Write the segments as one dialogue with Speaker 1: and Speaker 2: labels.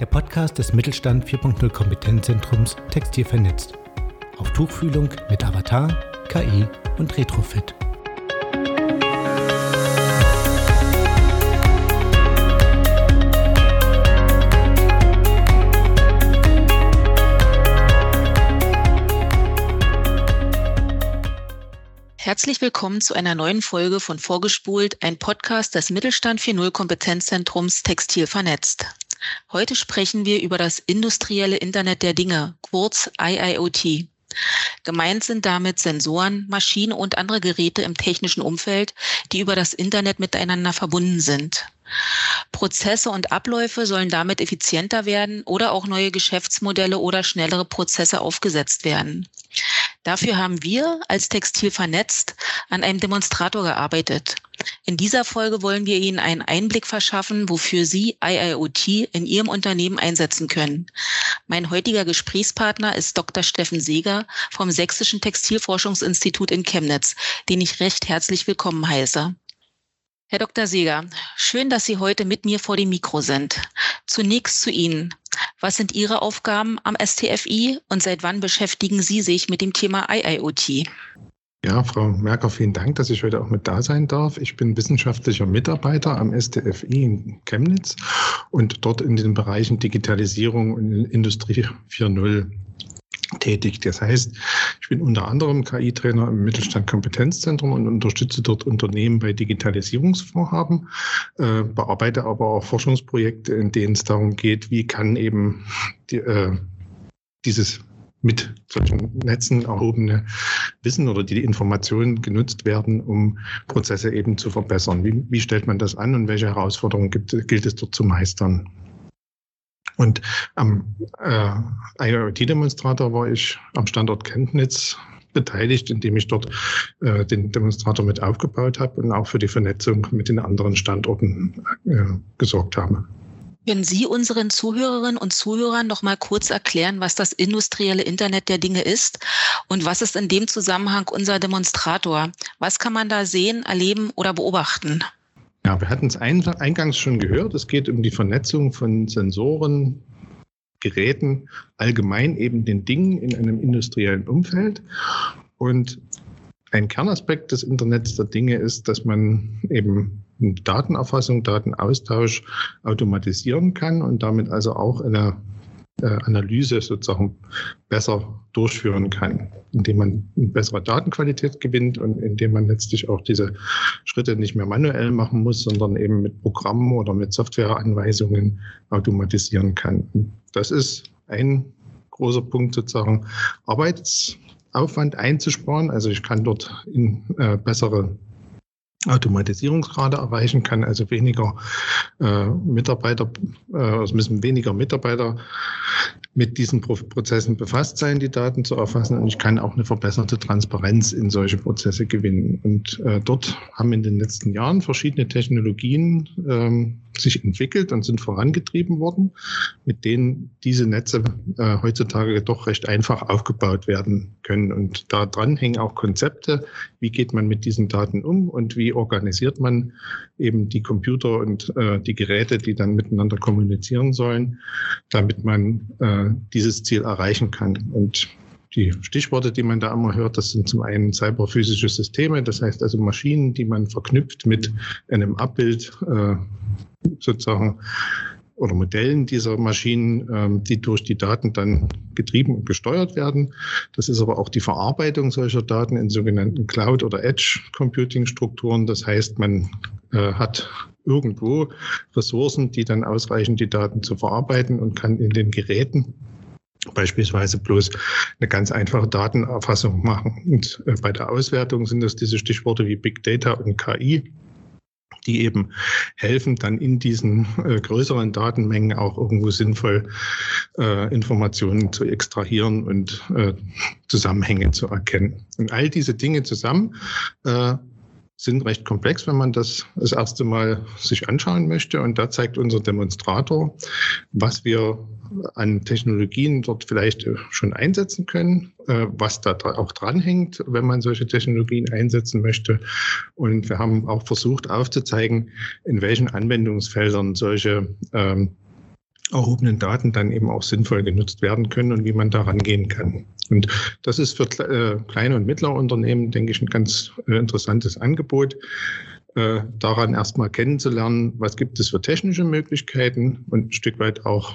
Speaker 1: der Podcast des Mittelstand 4.0 Kompetenzzentrums Textil vernetzt. Auf Tuchfühlung mit Avatar, KI und Retrofit.
Speaker 2: Herzlich willkommen zu einer neuen Folge von Vorgespult, ein Podcast des Mittelstand 4.0 Kompetenzzentrums Textil vernetzt. Heute sprechen wir über das industrielle Internet der Dinge, kurz IIoT. Gemeint sind damit Sensoren, Maschinen und andere Geräte im technischen Umfeld, die über das Internet miteinander verbunden sind. Prozesse und Abläufe sollen damit effizienter werden oder auch neue Geschäftsmodelle oder schnellere Prozesse aufgesetzt werden. Dafür haben wir als Textil vernetzt an einem Demonstrator gearbeitet. In dieser Folge wollen wir Ihnen einen Einblick verschaffen, wofür Sie IIoT in Ihrem Unternehmen einsetzen können. Mein heutiger Gesprächspartner ist Dr. Steffen Seeger vom Sächsischen Textilforschungsinstitut in Chemnitz, den ich recht herzlich willkommen heiße. Herr Dr. Seeger, schön, dass Sie heute mit mir vor dem Mikro sind. Zunächst zu Ihnen. Was sind Ihre Aufgaben am STFI und seit wann beschäftigen Sie sich mit dem Thema IIoT?
Speaker 3: Ja, Frau Merker, vielen Dank, dass ich heute auch mit da sein darf. Ich bin wissenschaftlicher Mitarbeiter am STFI in Chemnitz und dort in den Bereichen Digitalisierung und Industrie 4.0 tätig. Das heißt, ich bin unter anderem KI-Trainer im Mittelstand Kompetenzzentrum und unterstütze dort Unternehmen bei Digitalisierungsvorhaben, äh, bearbeite aber auch Forschungsprojekte, in denen es darum geht, wie kann eben die, äh, dieses mit solchen Netzen erhobene Wissen oder die Informationen genutzt werden, um Prozesse eben zu verbessern. Wie, wie stellt man das an und welche Herausforderungen gibt, gilt es dort zu meistern? Und am äh, IoT-Demonstrator war ich am Standort Chemnitz beteiligt, indem ich dort äh, den Demonstrator mit aufgebaut habe und auch für die Vernetzung mit den anderen Standorten äh, gesorgt habe.
Speaker 2: Können Sie unseren Zuhörerinnen und Zuhörern noch mal kurz erklären, was das industrielle Internet der Dinge ist und was ist in dem Zusammenhang unser Demonstrator? Was kann man da sehen, erleben oder beobachten?
Speaker 3: Ja, wir hatten es eingangs schon gehört. Es geht um die Vernetzung von Sensoren, Geräten, allgemein eben den Dingen in einem industriellen Umfeld. Und ein Kernaspekt des Internets der Dinge ist, dass man eben Datenerfassung, Datenaustausch automatisieren kann und damit also auch eine äh, Analyse sozusagen besser durchführen kann, indem man eine bessere Datenqualität gewinnt und indem man letztlich auch diese Schritte nicht mehr manuell machen muss, sondern eben mit Programmen oder mit Softwareanweisungen automatisieren kann. Das ist ein großer Punkt sozusagen Arbeitsaufwand einzusparen. Also ich kann dort in äh, bessere Automatisierungsgrade erreichen kann, also weniger äh, Mitarbeiter, äh, es müssen weniger Mitarbeiter mit diesen Prozessen befasst sein, die Daten zu erfassen. Und ich kann auch eine verbesserte Transparenz in solche Prozesse gewinnen. Und äh, dort haben in den letzten Jahren verschiedene Technologien ähm, sich entwickelt und sind vorangetrieben worden, mit denen diese Netze äh, heutzutage doch recht einfach aufgebaut werden können. Und da dran hängen auch Konzepte, wie geht man mit diesen Daten um und wie organisiert man eben die Computer und äh, die Geräte, die dann miteinander kommunizieren sollen, damit man äh, dieses Ziel erreichen kann. Und die Stichworte, die man da immer hört, das sind zum einen cyberphysische Systeme, das heißt also Maschinen, die man verknüpft mit einem Abbild äh, sozusagen oder Modellen dieser Maschinen, ähm, die durch die Daten dann getrieben und gesteuert werden. Das ist aber auch die Verarbeitung solcher Daten in sogenannten Cloud- oder Edge-Computing-Strukturen. Das heißt, man äh, hat irgendwo Ressourcen, die dann ausreichen, die Daten zu verarbeiten und kann in den Geräten beispielsweise bloß eine ganz einfache Datenerfassung machen. Und äh, bei der Auswertung sind das diese Stichworte wie Big Data und KI die eben helfen, dann in diesen äh, größeren Datenmengen auch irgendwo sinnvoll äh, Informationen zu extrahieren und Zusammenhänge zu erkennen. Und all diese Dinge zusammen sind recht komplex, wenn man das das erste Mal sich anschauen möchte. Und da zeigt unser Demonstrator, was wir an Technologien dort vielleicht schon einsetzen können, äh, was da auch dranhängt, wenn man solche Technologien einsetzen möchte. Und wir haben auch versucht aufzuzeigen, in welchen Anwendungsfeldern solche ähm, erhobenen Daten dann eben auch sinnvoll genutzt werden können und wie man da rangehen kann. Und das ist für äh, kleine und mittlere Unternehmen, denke ich, ein ganz äh, interessantes Angebot, äh, daran erstmal kennenzulernen, was gibt es für technische Möglichkeiten und ein Stück weit auch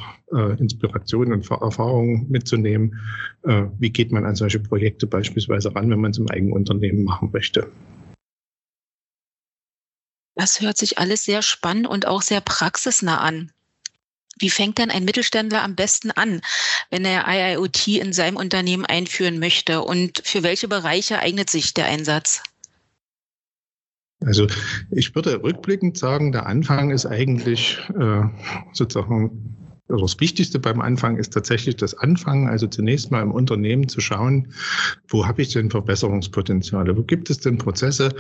Speaker 3: Inspiration und Erfahrungen mitzunehmen. Wie geht man an solche Projekte beispielsweise ran, wenn man es im eigenen Unternehmen machen möchte?
Speaker 2: Das hört sich alles sehr spannend und auch sehr praxisnah an. Wie fängt denn ein Mittelständler am besten an, wenn er IIoT in seinem Unternehmen einführen möchte? Und für welche Bereiche eignet sich der Einsatz?
Speaker 3: Also ich würde rückblickend sagen, der Anfang ist eigentlich äh, sozusagen also das Wichtigste beim Anfang ist tatsächlich das Anfangen, also zunächst mal im Unternehmen zu schauen, wo habe ich denn Verbesserungspotenziale? Wo gibt es denn Prozesse,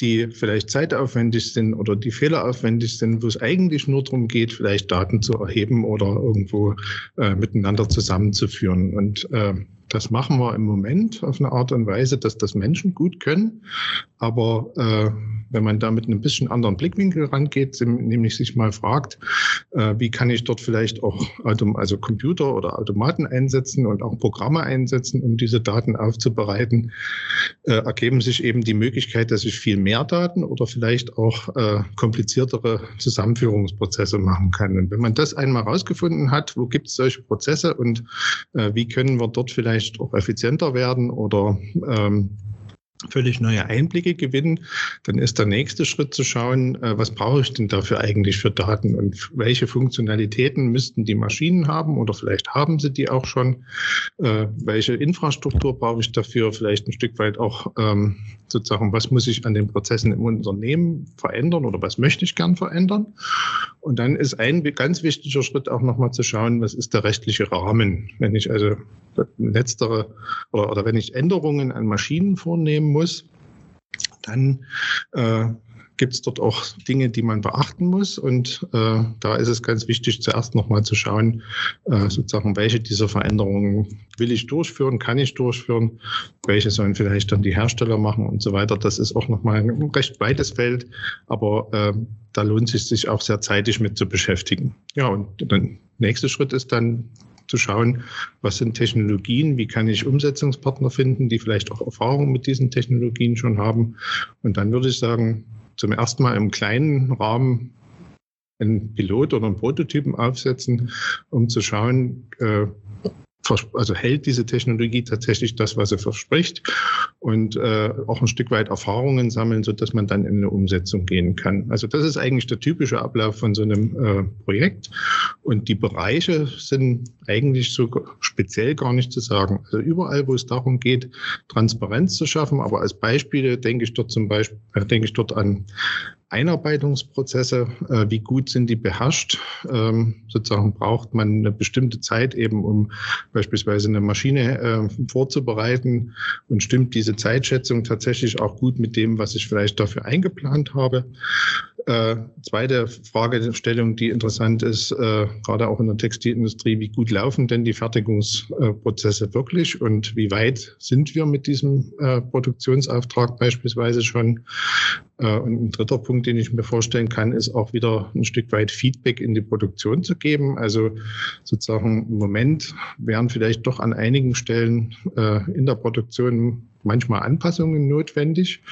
Speaker 3: die vielleicht zeitaufwendig sind oder die fehleraufwendig sind, wo es eigentlich nur darum geht, vielleicht Daten zu erheben oder irgendwo äh, miteinander zusammenzuführen. Und äh, das machen wir im Moment auf eine Art und Weise, dass das Menschen gut können. Aber äh, wenn man da mit einem bisschen anderen Blickwinkel rangeht, nämlich sich mal fragt, äh, wie kann ich dort vielleicht auch also Computer oder Automaten einsetzen und auch Programme einsetzen, um diese Daten aufzubereiten, äh, ergeben sich eben die Möglichkeit, dass ich viel mehr Daten oder vielleicht auch äh, kompliziertere Zusammenführungsprozesse machen kann. Und wenn man das einmal rausgefunden hat, wo gibt es solche Prozesse und äh, wie können wir dort vielleicht vielleicht auch effizienter werden oder ähm, völlig neue Einblicke gewinnen, dann ist der nächste Schritt zu schauen, äh, was brauche ich denn dafür eigentlich für Daten und welche Funktionalitäten müssten die Maschinen haben oder vielleicht haben sie die auch schon, äh, welche Infrastruktur brauche ich dafür, vielleicht ein Stück weit auch ähm, sozusagen, was muss ich an den Prozessen im Unternehmen verändern oder was möchte ich gern verändern. Und dann ist ein ganz wichtiger Schritt auch nochmal zu schauen, was ist der rechtliche Rahmen. Wenn ich also letztere oder, oder wenn ich Änderungen an Maschinen vornehmen muss, dann äh, gibt es dort auch Dinge, die man beachten muss. Und äh, da ist es ganz wichtig, zuerst nochmal zu schauen, äh, sozusagen, welche dieser Veränderungen will ich durchführen, kann ich durchführen, welche sollen vielleicht dann die Hersteller machen und so weiter. Das ist auch nochmal ein recht weites Feld, aber äh, da lohnt es sich auch sehr zeitig mit zu beschäftigen. Ja, und der nächste Schritt ist dann zu schauen, was sind Technologien, wie kann ich Umsetzungspartner finden, die vielleicht auch Erfahrung mit diesen Technologien schon haben. Und dann würde ich sagen, zum ersten Mal im kleinen Rahmen einen Pilot oder einen Prototypen aufsetzen, um zu schauen, äh, also hält diese Technologie tatsächlich das, was sie verspricht und äh, auch ein Stück weit Erfahrungen sammeln, so dass man dann in eine Umsetzung gehen kann. Also das ist eigentlich der typische Ablauf von so einem äh, Projekt und die Bereiche sind eigentlich so speziell gar nicht zu sagen. Also überall, wo es darum geht, Transparenz zu schaffen, aber als Beispiele denke ich dort zum Beispiel, äh, denke ich dort an Einarbeitungsprozesse, äh, wie gut sind die beherrscht? Ähm, sozusagen braucht man eine bestimmte Zeit eben, um beispielsweise eine Maschine äh, vorzubereiten und stimmt diese Zeitschätzung tatsächlich auch gut mit dem, was ich vielleicht dafür eingeplant habe. Äh, zweite Fragestellung, die interessant ist, äh, gerade auch in der Textilindustrie, wie gut laufen denn die Fertigungsprozesse wirklich und wie weit sind wir mit diesem äh, Produktionsauftrag beispielsweise schon? Äh, und ein dritter Punkt, den ich mir vorstellen kann, ist auch wieder ein Stück weit Feedback in die Produktion zu geben. Also sozusagen im Moment wären vielleicht doch an einigen Stellen äh, in der Produktion manchmal Anpassungen notwendig,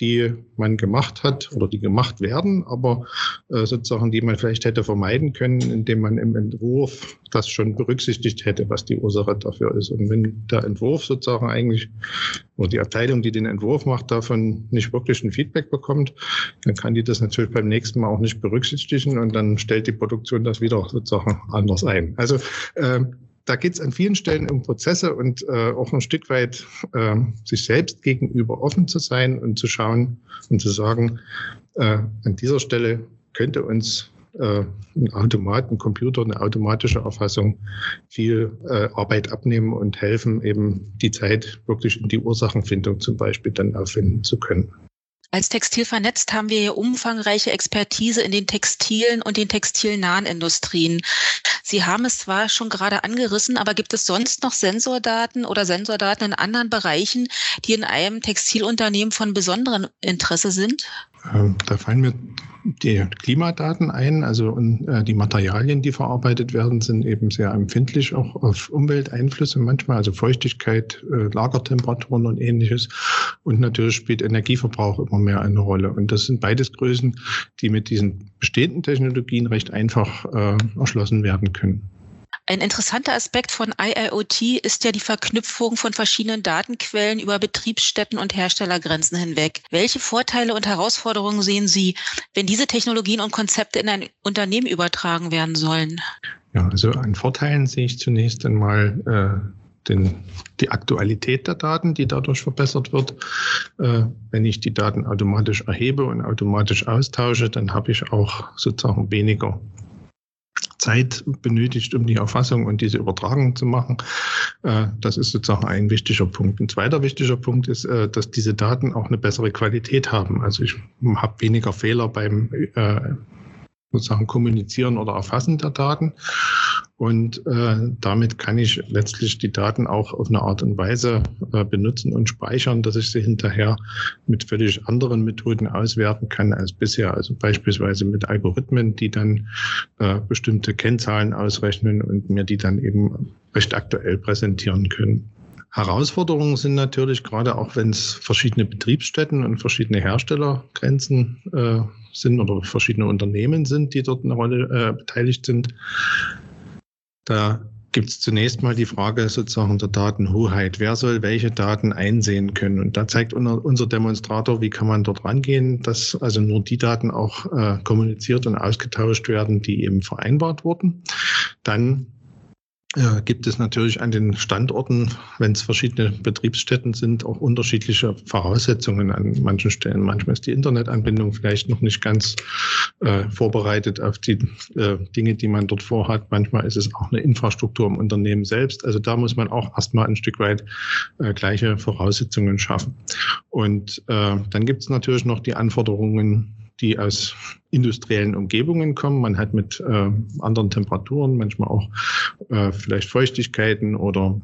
Speaker 3: die man gemacht hat oder die gemacht werden, aber äh, sozusagen, die man vielleicht hätte vermeiden können, indem man im Entwurf das schon berücksichtigt hätte, was die Ursache dafür ist. Und wenn der Entwurf sozusagen eigentlich oder die Abteilung, die den Entwurf macht, davon nicht wirklich ein Feedback bekommt, dann kann die das natürlich beim nächsten Mal auch nicht berücksichtigen und dann stellt die Produktion das wieder sozusagen anders ein. Also äh, da geht es an vielen Stellen um Prozesse und äh, auch ein Stück weit äh, sich selbst gegenüber offen zu sein und zu schauen und zu sagen, äh, an dieser Stelle könnte uns äh, ein Automat, ein Computer, eine automatische Erfassung viel äh, Arbeit abnehmen und helfen, eben die Zeit wirklich in die Ursachenfindung zum Beispiel dann aufwenden zu können.
Speaker 2: Als Textil vernetzt haben wir hier umfangreiche Expertise in den textilen und den textilnahen Industrien. Sie haben es zwar schon gerade angerissen, aber gibt es sonst noch Sensordaten oder Sensordaten in anderen Bereichen, die in einem Textilunternehmen von besonderem Interesse sind?
Speaker 3: Ähm, da fallen mir die Klimadaten ein. Also äh, die Materialien, die verarbeitet werden, sind eben sehr empfindlich auch auf Umwelteinflüsse manchmal, also Feuchtigkeit, äh, Lagertemperaturen und ähnliches. Und natürlich spielt Energieverbrauch immer mehr eine Rolle. Und das sind beides Größen, die mit diesen bestehenden Technologien recht einfach äh, erschlossen werden können.
Speaker 2: Ein interessanter Aspekt von IIoT ist ja die Verknüpfung von verschiedenen Datenquellen über Betriebsstätten und Herstellergrenzen hinweg. Welche Vorteile und Herausforderungen sehen Sie, wenn diese Technologien und Konzepte in ein Unternehmen übertragen werden sollen?
Speaker 3: Ja, also an Vorteilen sehe ich zunächst einmal äh, den, die Aktualität der Daten, die dadurch verbessert wird. Äh, wenn ich die Daten automatisch erhebe und automatisch austausche, dann habe ich auch sozusagen weniger Zeit benötigt, um die Erfassung und diese Übertragung zu machen. Äh, das ist sozusagen ein wichtiger Punkt. Ein zweiter wichtiger Punkt ist, äh, dass diese Daten auch eine bessere Qualität haben. Also ich habe weniger Fehler beim äh, sozusagen Kommunizieren oder Erfassen der Daten. Und äh, damit kann ich letztlich die Daten auch auf eine Art und Weise äh, benutzen und speichern, dass ich sie hinterher mit völlig anderen Methoden auswerten kann als bisher. Also beispielsweise mit Algorithmen, die dann äh, bestimmte Kennzahlen ausrechnen und mir die dann eben recht aktuell präsentieren können. Herausforderungen sind natürlich gerade auch, wenn es verschiedene Betriebsstätten und verschiedene Herstellergrenzen äh, sind oder verschiedene Unternehmen sind, die dort eine Rolle äh, beteiligt sind, da gibt es zunächst mal die Frage sozusagen der Datenhoheit. Wer soll welche Daten einsehen können? Und da zeigt unser Demonstrator, wie kann man dort rangehen, dass also nur die Daten auch äh, kommuniziert und ausgetauscht werden, die eben vereinbart wurden. Dann gibt es natürlich an den Standorten, wenn es verschiedene Betriebsstätten sind, auch unterschiedliche Voraussetzungen an manchen Stellen. Manchmal ist die Internetanbindung vielleicht noch nicht ganz äh, vorbereitet auf die äh, Dinge, die man dort vorhat. Manchmal ist es auch eine Infrastruktur im Unternehmen selbst. Also da muss man auch erstmal ein Stück weit äh, gleiche Voraussetzungen schaffen. Und äh, dann gibt es natürlich noch die Anforderungen die aus industriellen Umgebungen kommen. Man hat mit äh, anderen Temperaturen, manchmal auch äh, vielleicht Feuchtigkeiten oder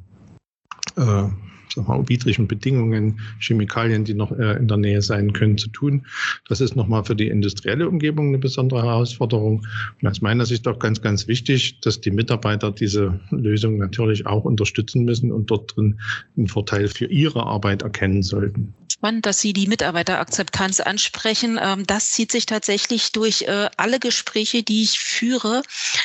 Speaker 3: äh, mal, widrigen Bedingungen, Chemikalien, die noch äh, in der Nähe sein können, zu tun. Das ist nochmal für die industrielle Umgebung eine besondere Herausforderung. Und aus meiner Sicht auch ganz, ganz wichtig, dass die Mitarbeiter diese Lösung natürlich auch unterstützen müssen und dort drin einen Vorteil für ihre Arbeit erkennen sollten.
Speaker 2: Spannend, dass Sie die Mitarbeiterakzeptanz ansprechen. Ähm, das zieht sich tatsächlich durch äh, alle Gespräche, die ich führe,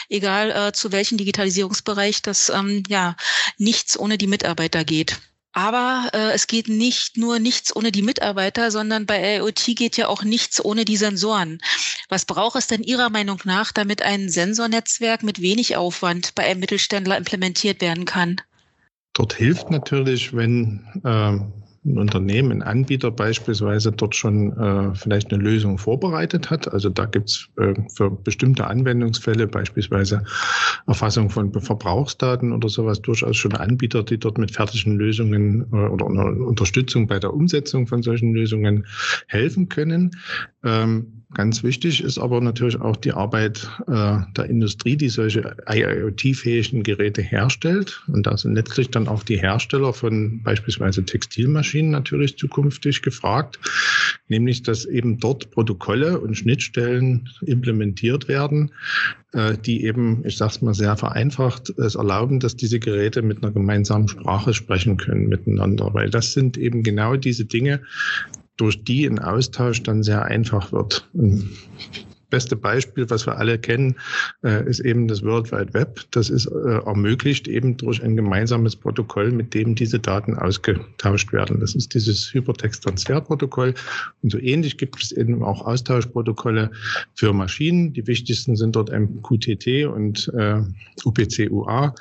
Speaker 2: egal äh, zu welchem Digitalisierungsbereich, dass ähm, ja nichts ohne die Mitarbeiter geht. Aber äh, es geht nicht nur nichts ohne die Mitarbeiter, sondern bei IoT geht ja auch nichts ohne die Sensoren. Was braucht es denn Ihrer Meinung nach, damit ein Sensornetzwerk mit wenig Aufwand bei einem Mittelständler implementiert werden kann?
Speaker 3: Dort hilft natürlich, wenn äh, ein Unternehmen, ein Anbieter beispielsweise dort schon äh, vielleicht eine Lösung vorbereitet hat. Also da gibt's äh, für bestimmte Anwendungsfälle, beispielsweise Erfassung von Verbrauchsdaten oder sowas, durchaus schon Anbieter, die dort mit fertigen Lösungen äh, oder Unterstützung bei der Umsetzung von solchen Lösungen helfen können. Ähm, Ganz wichtig ist aber natürlich auch die Arbeit äh, der Industrie, die solche IoT-fähigen Geräte herstellt. Und da sind letztlich dann auch die Hersteller von beispielsweise Textilmaschinen natürlich zukünftig gefragt, nämlich dass eben dort Protokolle und Schnittstellen implementiert werden, äh, die eben, ich sage es mal sehr vereinfacht, es erlauben, dass diese Geräte mit einer gemeinsamen Sprache sprechen können miteinander. Weil das sind eben genau diese Dinge, durch die ein Austausch dann sehr einfach wird. Ein beste Beispiel, was wir alle kennen, äh, ist eben das World Wide Web. Das ist äh, ermöglicht eben durch ein gemeinsames Protokoll, mit dem diese Daten ausgetauscht werden. Das ist dieses Hypertext-Transferprotokoll. Und so ähnlich gibt es eben auch Austauschprotokolle für Maschinen. Die wichtigsten sind dort MQTT und äh, UPC-UA.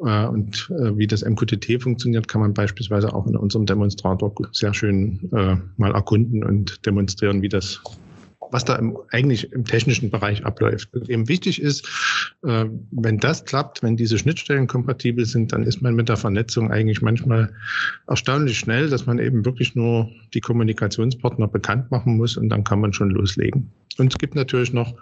Speaker 3: Äh, und wie das MQTT funktioniert, kann man beispielsweise auch in unserem Demonstrator sehr schön äh, mal erkunden und demonstrieren, wie das was da im, eigentlich im technischen Bereich abläuft. Und eben wichtig ist, äh, wenn das klappt, wenn diese Schnittstellen kompatibel sind, dann ist man mit der Vernetzung eigentlich manchmal erstaunlich schnell, dass man eben wirklich nur die Kommunikationspartner bekannt machen muss und dann kann man schon loslegen. Und es gibt natürlich noch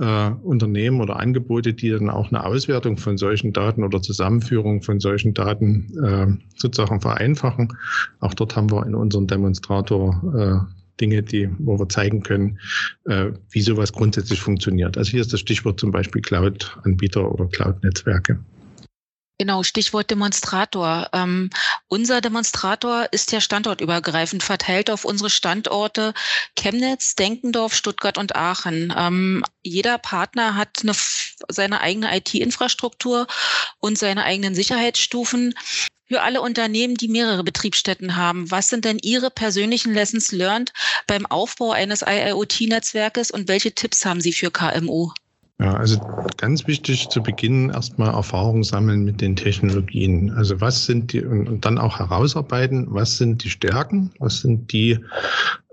Speaker 3: äh, Unternehmen oder Angebote, die dann auch eine Auswertung von solchen Daten oder Zusammenführung von solchen Daten äh, sozusagen vereinfachen. Auch dort haben wir in unserem Demonstrator äh, Dinge, die, wo wir zeigen können, äh, wie sowas grundsätzlich funktioniert. Also hier ist das Stichwort zum Beispiel Cloud-Anbieter oder Cloud-Netzwerke.
Speaker 2: Genau, Stichwort Demonstrator. Ähm, unser Demonstrator ist ja standortübergreifend verteilt auf unsere Standorte Chemnitz, Denkendorf, Stuttgart und Aachen. Ähm, jeder Partner hat eine, seine eigene IT-Infrastruktur und seine eigenen Sicherheitsstufen. Für alle Unternehmen, die mehrere Betriebsstätten haben, was sind denn Ihre persönlichen Lessons learned beim Aufbau eines IIoT-Netzwerkes und welche Tipps haben Sie für KMU?
Speaker 3: Ja, also ganz wichtig zu Beginn erstmal Erfahrung sammeln mit den Technologien. Also was sind die und, und dann auch herausarbeiten, was sind die Stärken, was sind die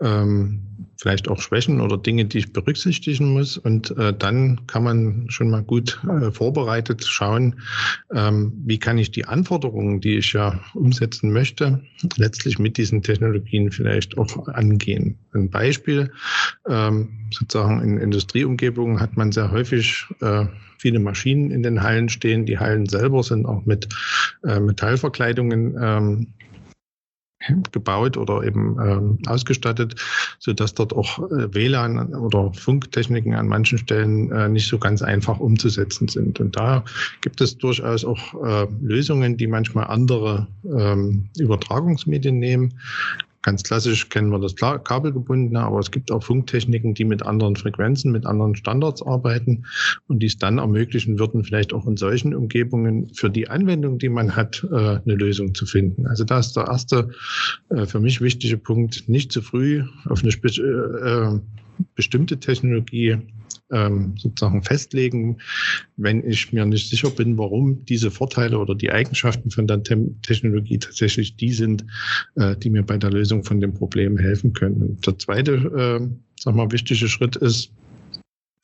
Speaker 3: ähm, vielleicht auch Schwächen oder Dinge, die ich berücksichtigen muss. Und äh, dann kann man schon mal gut äh, vorbereitet schauen, ähm, wie kann ich die Anforderungen, die ich ja umsetzen möchte, letztlich mit diesen Technologien vielleicht auch angehen. Ein Beispiel, ähm, sozusagen in Industrieumgebungen hat man sehr häufig äh, viele Maschinen in den Hallen stehen. Die Hallen selber sind auch mit äh, Metallverkleidungen ähm, gebaut oder eben ähm, ausgestattet, so dass dort auch äh, WLAN oder Funktechniken an manchen Stellen äh, nicht so ganz einfach umzusetzen sind. Und da gibt es durchaus auch äh, Lösungen, die manchmal andere ähm, Übertragungsmedien nehmen. Ganz klassisch kennen wir das kabelgebundene, aber es gibt auch Funktechniken, die mit anderen Frequenzen, mit anderen Standards arbeiten und dies dann ermöglichen würden, vielleicht auch in solchen Umgebungen für die Anwendung, die man hat, äh, eine Lösung zu finden. Also da ist der erste äh, für mich wichtige Punkt, nicht zu früh auf eine äh, bestimmte Technologie ähm, sozusagen festlegen, wenn ich mir nicht sicher bin, warum diese Vorteile oder die Eigenschaften von der Technologie tatsächlich die sind, äh, die mir bei der Lösung von dem Problem helfen können. Und der zweite, äh, sag mal, wichtige Schritt ist,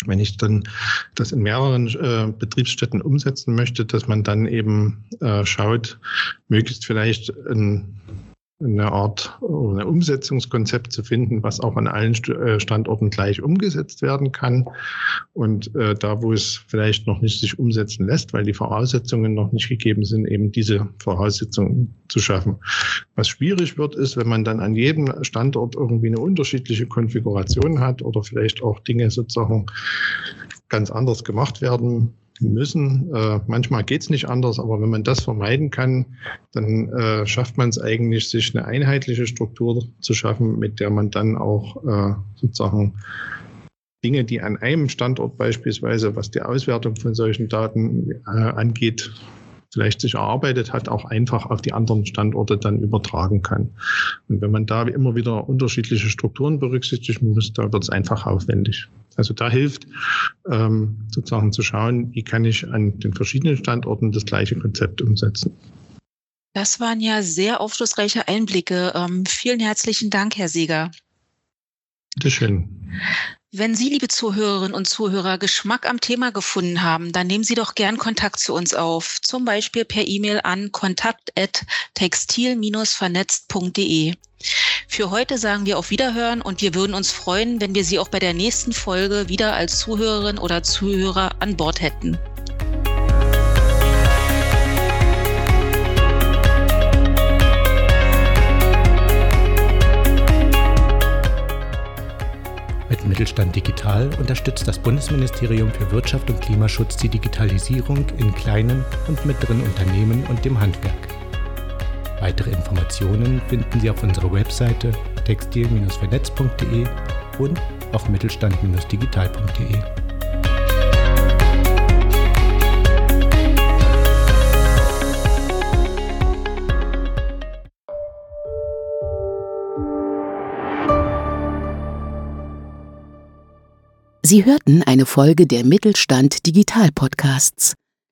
Speaker 3: wenn ich dann das in mehreren äh, Betriebsstätten umsetzen möchte, dass man dann eben äh, schaut, möglichst vielleicht ein eine Art ein Umsetzungskonzept zu finden, was auch an allen äh, Standorten gleich umgesetzt werden kann. Und äh, da, wo es vielleicht noch nicht sich umsetzen lässt, weil die Voraussetzungen noch nicht gegeben sind, eben diese Voraussetzungen zu schaffen. Was schwierig wird, ist, wenn man dann an jedem Standort irgendwie eine unterschiedliche Konfiguration hat oder vielleicht auch Dinge sozusagen ganz anders gemacht werden müssen. Äh, manchmal geht es nicht anders, aber wenn man das vermeiden kann, dann äh, schafft man es eigentlich, sich eine einheitliche Struktur zu schaffen, mit der man dann auch äh, sozusagen Dinge, die an einem Standort beispielsweise, was die Auswertung von solchen Daten äh, angeht, vielleicht sich erarbeitet hat, auch einfach auf die anderen Standorte dann übertragen kann. Und wenn man da immer wieder unterschiedliche Strukturen berücksichtigen muss, da wird es einfach aufwendig. Also da hilft ähm, sozusagen zu schauen, wie kann ich an den verschiedenen Standorten das gleiche Konzept umsetzen.
Speaker 2: Das waren ja sehr aufschlussreiche Einblicke. Ähm, vielen herzlichen Dank, Herr Sieger.
Speaker 3: Bitteschön.
Speaker 2: Wenn Sie, liebe Zuhörerinnen und Zuhörer, Geschmack am Thema gefunden haben, dann nehmen Sie doch gern Kontakt zu uns auf, zum Beispiel per E-Mail an kontakt.textil-vernetzt.de. Für heute sagen wir auf Wiederhören und wir würden uns freuen, wenn wir Sie auch bei der nächsten Folge wieder als Zuhörerin oder Zuhörer an Bord hätten.
Speaker 1: Mit Mittelstand Digital unterstützt das Bundesministerium für Wirtschaft und Klimaschutz die Digitalisierung in kleinen und mittleren Unternehmen und dem Handwerk. Weitere Informationen finden Sie auf unserer Webseite textil-vernetz.de und auf mittelstand-digital.de.
Speaker 4: Sie hörten eine Folge der Mittelstand Digital Podcasts.